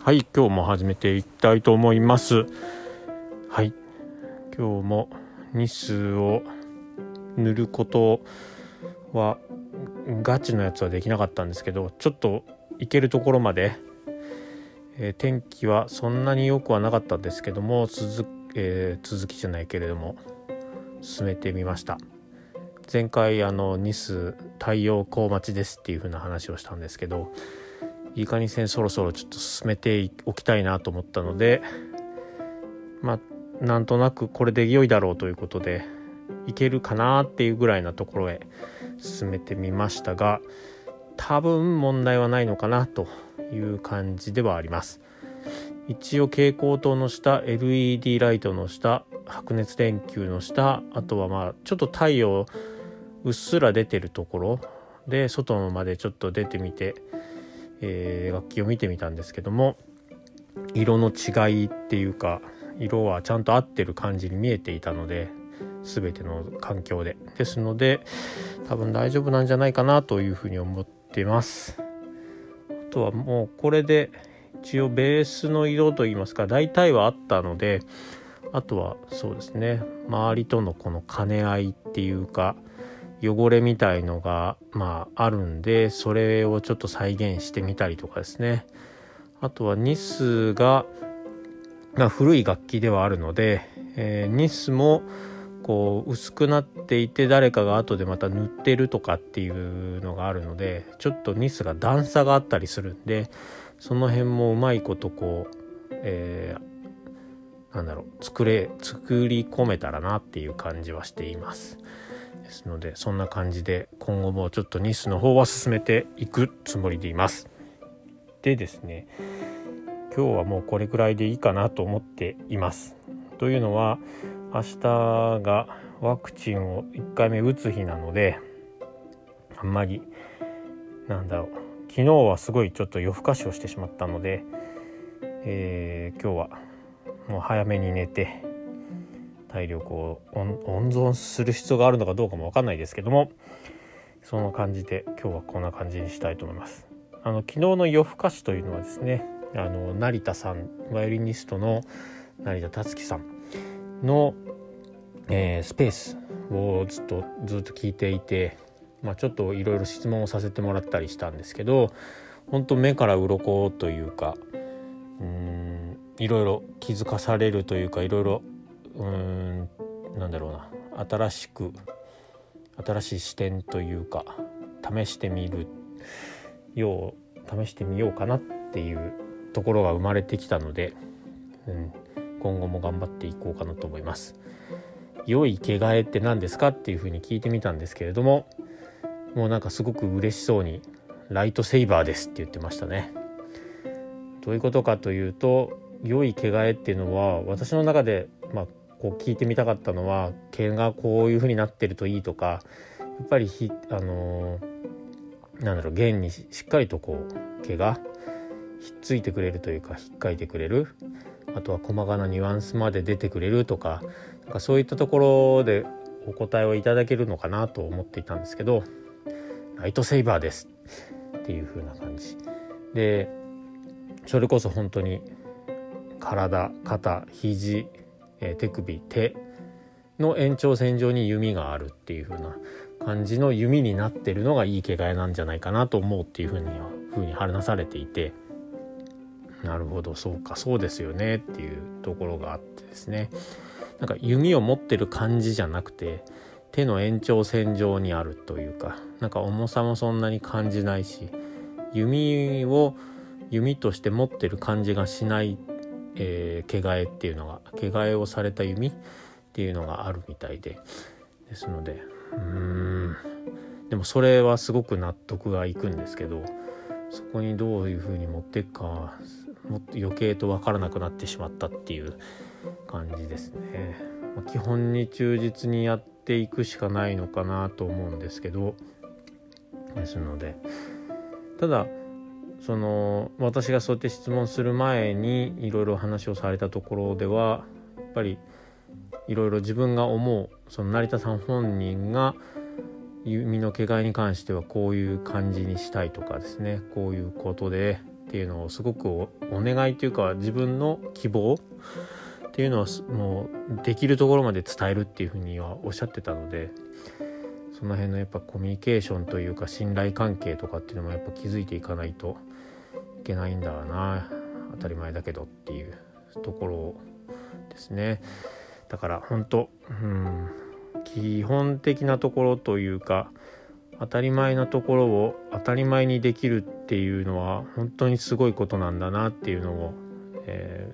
はい今日も始めていきたいと思います。はい今日もニスを塗ることはガチのやつはできなかったんですけどちょっと行けるところまで、えー、天気はそんなに良くはなかったんですけども続,、えー、続きじゃないけれども進めてみました。前回あのニス太陽光待ちですっていう風な話をしたんですけどいいかに線そろそろちょっと進めておきたいなと思ったのでまあなんとなくこれで良いだろうということでいけるかなっていうぐらいなところへ進めてみましたが多分問題はないのかなという感じではあります。一応蛍光灯の下 LED ライトの下白熱電球の下あとはまあちょっと太陽うっすら出てるところで外までちょっと出てみて、えー、楽器を見てみたんですけども色の違いっていうか色はちゃんと合ってる感じに見えていたので全ての環境で。ですので多分大丈夫なんじゃないかなというふうに思ってます。あとはもうこれで一応ベースの色といいますか大体はあったのであとはそうですね周りとのこの兼ね合いっていうか汚れみたいのがまああるんでそれをちょっと再現してみたりとかですねあとはニスが、まあ、古い楽器ではあるので、えー、ニスもこう薄くなっていて誰かが後でまた塗ってるとかっていうのがあるのでちょっとニスが段差があったりするんでその辺もうまいことこう、えー、なんだろう作れ作り込めたらなっていう感じはしています。ですのでそんな感じで今後もちょっとニスの方は進めていくつもりでいます。でですね今日はもうこれくらいでいいかなと思っています。というのは明日がワクチンを1回目打つ日なのであんまりなんだろう昨日はすごいちょっと夜更かしをしてしまったので、えー、今日はもう早めに寝て体力を温存する必要があるのかどうかも分かんないですけどもその感じで今日はこんな感じにしたいと思います。あの昨日の夜更かしというのはですねあの成田さんバイオリニストの成田達樹さんの、えー、スペースをずっとずっと聞いていて、まあ、ちょっといろいろ質問をさせてもらったりしたんですけど本当目から鱗というかうんいろいろ気づかされるというかいろいろうんなんだろうな新しく新しい視点というか試してみるよう試してみようかなっていうところが生まれてきたので、うん、今後も頑張っていこうかなと思います。良い毛替えって何ですかっていうふうに聞いてみたんですけれどももうなんかすごく嬉しそうに「ライトセイバーです」って言ってましたね。どういうことかというと良い毛替えっていうのは私の中で、まあ、こう聞いてみたかったのは毛がこういう風になってるといいとかやっぱりひあのー、なんだろう弦にしっかりとこう毛がひっついてくれるというかひっかいてくれる。あとは細かなニュアンスまで出てくれるとかなんかそういったところでお答えをいただけるのかなと思っていたんですけどライトセイバーです。っていう風な感じ。でそれこそ本当に体肩肘えー、手首手の延長線上に弓があるっていう風な感じの弓になってるのがいい毛替えなんじゃないかなと思うっていう風に風に話されていてなるほどそうかそうですよねっていうところがあってですね。なんか弓を持ってる感じじゃなくて手の延長線上にあるというかなんか重さもそんなに感じないし弓を弓として持ってる感じがしないっえー、毛替えっていうのが毛替えをされた弓っていうのがあるみたいで。ですのでうん。でもそれはすごく納得がいくんですけどそこにどういうふうに持っていくかもっと余計と分からなくなってしまったっていう感じですね。まあ、基本に忠実にやっていくしかないのかなと思うんですけど。ですのでただその私がそうやって質問する前にいろいろ話をされたところではやっぱりいろいろ自分が思うその成田さん本人が弓の毛替えに関してはこういう感じにしたいとかですねこういうことでっていうのをすごくお願いというか自分の希望っていうのはもうできるところまで伝えるっていうふうにはおっしゃってたのでその辺のやっぱコミュニケーションというか信頼関係とかっていうのもやっぱ気づいていかないといけないんだな当たり前だけどっていうところですね。だから本当うん基本的なところというか当たり前なところを当たり前にできるっていうのは本当にすごいことなんだなっていうのを、え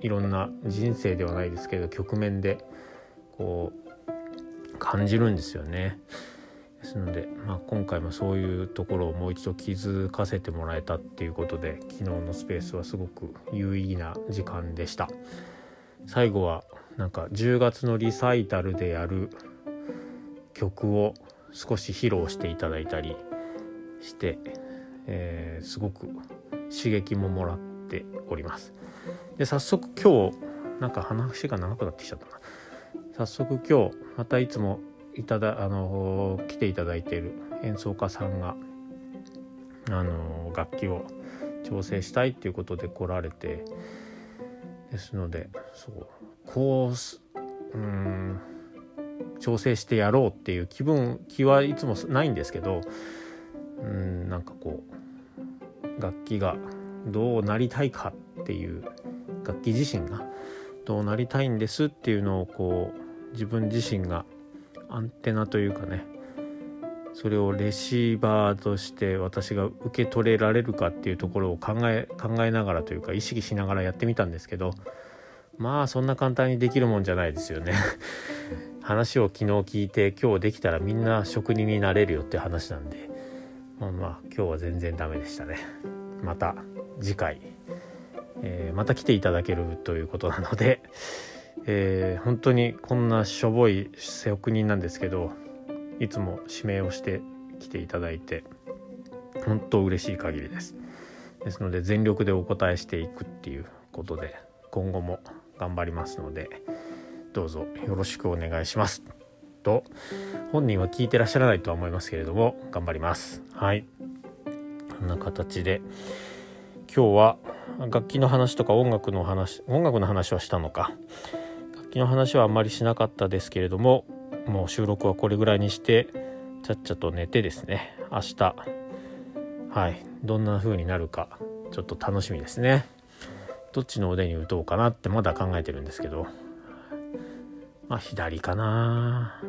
ー、いろんな人生ではないですけど局面でこう感じるんですよね。ですので、まあ、今回もそういうところをもう一度気づかせてもらえたっていうことで昨日のスペースはすごく有意義な時間でした。最後はなんか10月のリサイタルでやる曲を少し披露していただいたりして、えー、すごく刺激ももらっております。で早速今日なんか話が長くなってきちゃったな。早速今日またいつもいただあの来ていただいている演奏家さんがあの楽器を調整したいっていうことで来られてですのでそうこううん調整してやろうっていう気分気はいつもないんですけどうんなんかこう楽器がどうなりたいかっていう楽器自身がどうなりたいんですっていうのをこう自分自身がアンテナというかねそれをレシーバーとして私が受け取れられるかっていうところを考え考えながらというか意識しながらやってみたんですけどまあそんな簡単にできるもんじゃないですよね。話を昨日聞いて今日できたらみんな職人になれるよって話なんでまあまあ今日は全然ダメでしたね。また次回、えー、また来ていただけるということなので、えー、本当にこんなしょぼい職人なんですけどいつも指名をして来ていただいて本当嬉しい限りです。ですので全力でお答えしていくっていうことで今後も頑張りますのでどうぞよろしくお願いします。と本人は聞いてらっしゃらないとは思いますけれども頑張ります。はい。こんな形で今日は楽器の話とか音楽の話音楽の話はしたのか。の話はあんまりしなかったですけれどももう収録はこれぐらいにしてちゃっちゃと寝てですね。明日。はい。どんな風になるかちょっと楽しみですね。どっちの腕に打とうかなってまだ考えてるんですけど。まあ左かな。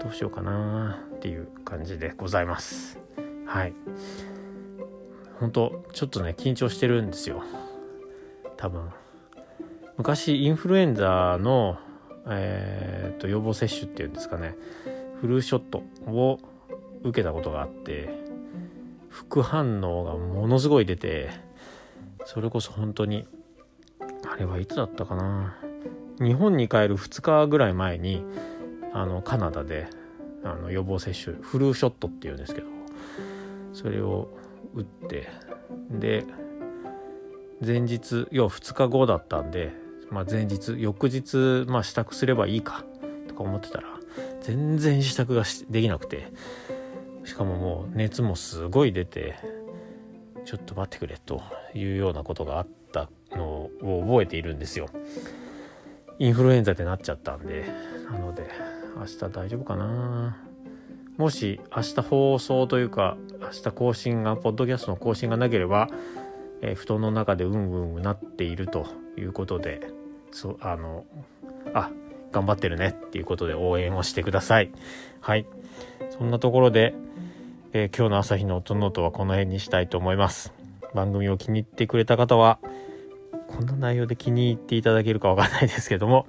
どうしようかなっていう感じでございます。はい。本当ちょっとね緊張してるんですよ。多分。昔インフルエンザのえーと、予防接種っていうんですかね。フルショットを受けたことがあって副反応がものすごい出てそれこそ本当にあれはいつだったかな。日本に帰る2日ぐらい前にあのカナダであの予防接種フルショットっていうんですけどそれを打ってで前日要は2日後だったんで、まあ、前日翌日、まあ、支度すればいいかとか思ってたら全然支度ができなくてしかももう熱もすごい出てちょっと待ってくれというようなことがあったのを覚えているんですよ。インフルエンザでなっちゃったんでなので明日大丈夫かなもし明日放送というか明日更新がポッドキャストの更新がなければ、えー、布団の中でうんうんなっているということでそあのあ頑張ってるねっていうことで応援をしてくださいはいそんなところでえー、今日の朝日の音ノートはこの辺にしたいと思います。番組を気に入ってくれた方は、こんな内容で気に入っていただけるかわかんないですけども、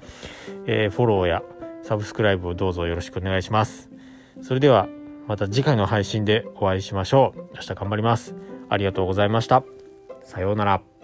えー、フォローやサブスクライブをどうぞよろしくお願いします。それでは、また次回の配信でお会いしましょう。明日頑張ります。ありがとうございました。さようなら。